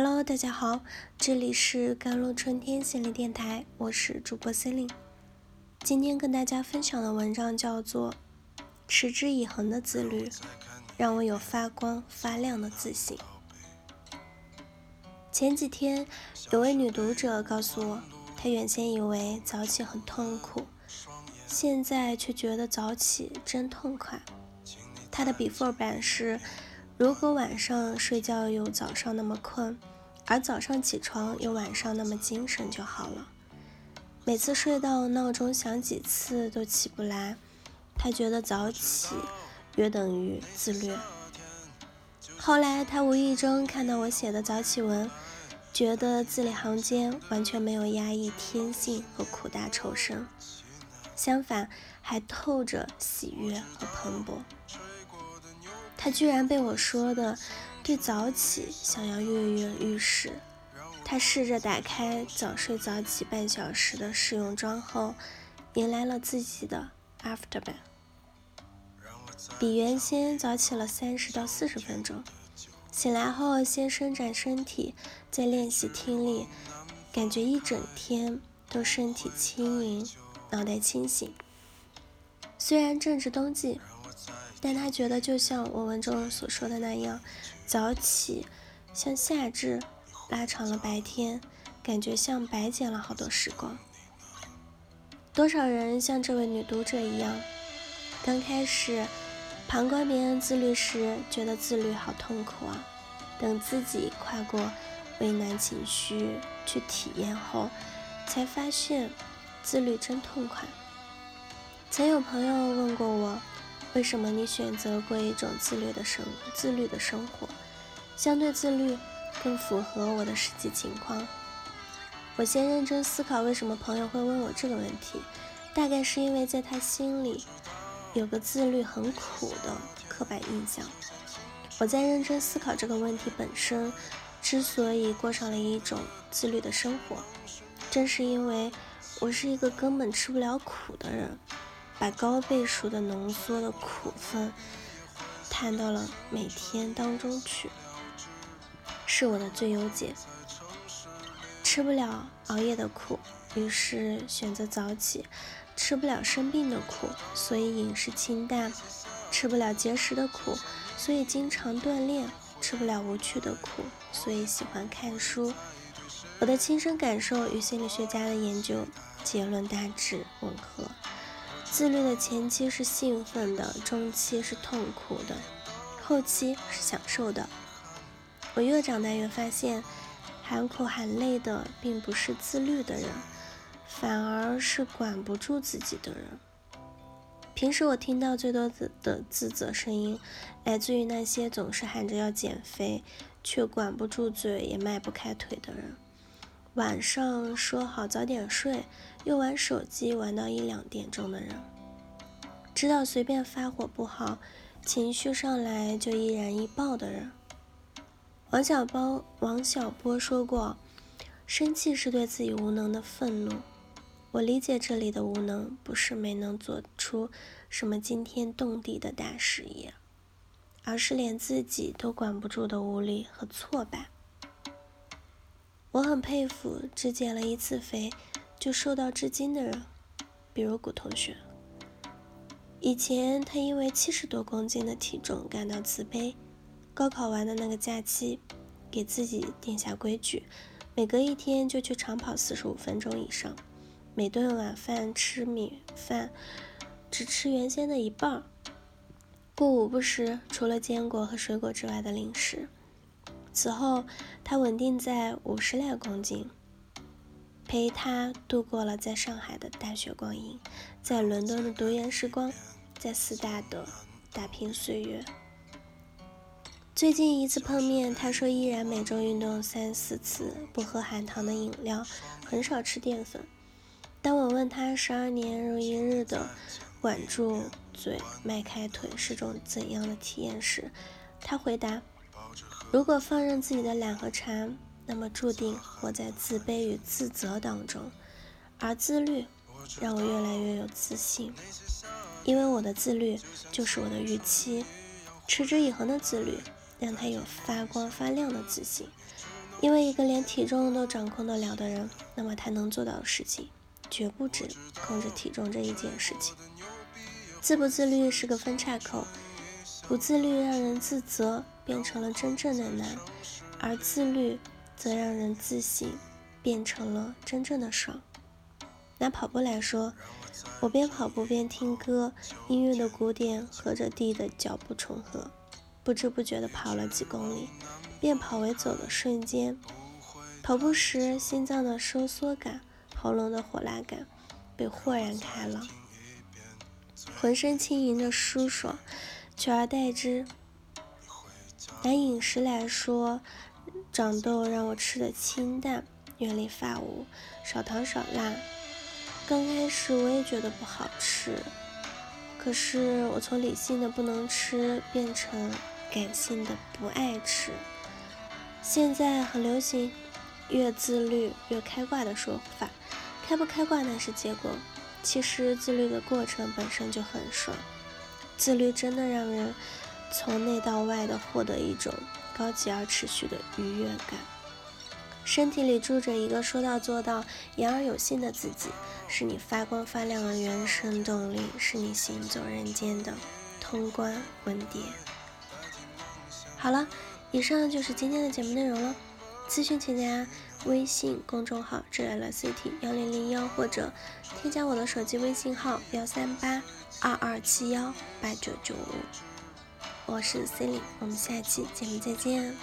Hello，大家好，这里是甘露春天心理电台，我是主播 c e l i n e 今天跟大家分享的文章叫做《持之以恒的自律，让我有发光发亮的自信》。前几天有位女读者告诉我，她原先以为早起很痛苦，现在却觉得早起真痛快。她的 before 版是。如果晚上睡觉有早上那么困，而早上起床有晚上那么精神就好了。每次睡到闹钟响几次都起不来，他觉得早起约等于自律。后来他无意中看到我写的早起文，觉得字里行间完全没有压抑天性和苦大仇深，相反还透着喜悦和蓬勃。他居然被我说的对早起想要跃跃欲试。他试着打开早睡早起半小时的试用装后，迎来了自己的 after 版，比原先早起了三十到四十分钟。醒来后先伸展身体，再练习听力，感觉一整天都身体轻盈，脑袋清醒。虽然正值冬季。但他觉得，就像我文中所说的那样，早起像夏至拉长了白天，感觉像白捡了好多时光。多少人像这位女读者一样，刚开始旁观别人自律时，觉得自律好痛苦啊。等自己跨过为难情绪去体验后，才发现自律真痛快。曾有朋友问过我。为什么你选择过一种自律的生自律的生活？相对自律更符合我的实际情况。我先认真思考为什么朋友会问我这个问题，大概是因为在他心里有个自律很苦的刻板印象。我在认真思考这个问题本身，之所以过上了一种自律的生活，正是因为我是一个根本吃不了苦的人。把高倍数的浓缩的苦分摊到了每天当中去，是我的最优解。吃不了熬夜的苦，于是选择早起；吃不了生病的苦，所以饮食清淡；吃不了节食的苦，所以经常锻炼；吃不了无趣的苦，所以喜欢看书。我的亲身感受与心理学家的研究结论大致吻合。自律的前期是兴奋的，中期是痛苦的，后期是享受的。我越长大越发现，喊苦喊累的并不是自律的人，反而是管不住自己的人。平时我听到最多的的自责声音，来自于那些总是喊着要减肥，却管不住嘴也迈不开腿的人。晚上说好早点睡，又玩手机玩到一两点钟的人，知道随便发火不好，情绪上来就易燃易爆的人。王小波王小波说过，生气是对自己无能的愤怒。我理解这里的无能，不是没能做出什么惊天动地的大事业，而是连自己都管不住的无力和挫败。我很佩服只减了一次肥就瘦到至今的人，比如古同学。以前他因为七十多公斤的体重感到自卑，高考完的那个假期，给自己定下规矩，每隔一天就去长跑四十五分钟以上，每顿晚饭吃米饭，只吃原先的一半儿，过午不食除了坚果和水果之外的零食。此后，他稳定在五十来公斤，陪他度过了在上海的大学光阴，在伦敦的读研时光，在四大的打拼岁月。最近一次碰面，他说依然每周运动三四次，不喝含糖的饮料，很少吃淀粉。当我问他十二年如一日的管住嘴、迈开腿是种怎样的体验时，他回答。如果放任自己的懒和馋，那么注定活在自卑与自责当中。而自律让我越来越有自信，因为我的自律就是我的预期。持之以恒的自律让他有发光发亮的自信。因为一个连体重都掌控得了的人，那么他能做到的事情，绝不止控制体重这一件事情。自不自律是个分叉口，不自律让人自责，变成了真正的难；而自律则让人自省，变成了真正的爽。拿跑步来说，我边跑步边听歌，音乐的鼓点和着地的脚步重合，不知不觉地跑了几公里。变跑为走的瞬间，跑步时心脏的收缩感、喉咙的火辣感被豁然开朗，浑身轻盈的舒爽，取而代之。拿饮食来说，长痘让我吃的清淡，远离发物，少糖少辣。刚开始我也觉得不好吃，可是我从理性的不能吃变成感性的不爱吃。现在很流行“越自律越开挂”的说法，开不开挂那是结果，其实自律的过程本身就很爽。自律真的让人从内到外的获得一种高级而持续的愉悦感。身体里住着一个说到做到、言而有信的自己，是你发光发亮的原生动力，是你行走人间的通关文牒。好了。以上就是今天的节目内容了。咨询请加微信公众号“ j l c t 幺零零幺”或者添加我的手机微信号幺三八二二七幺八九九五。我是 Cindy，我们下期节目再见。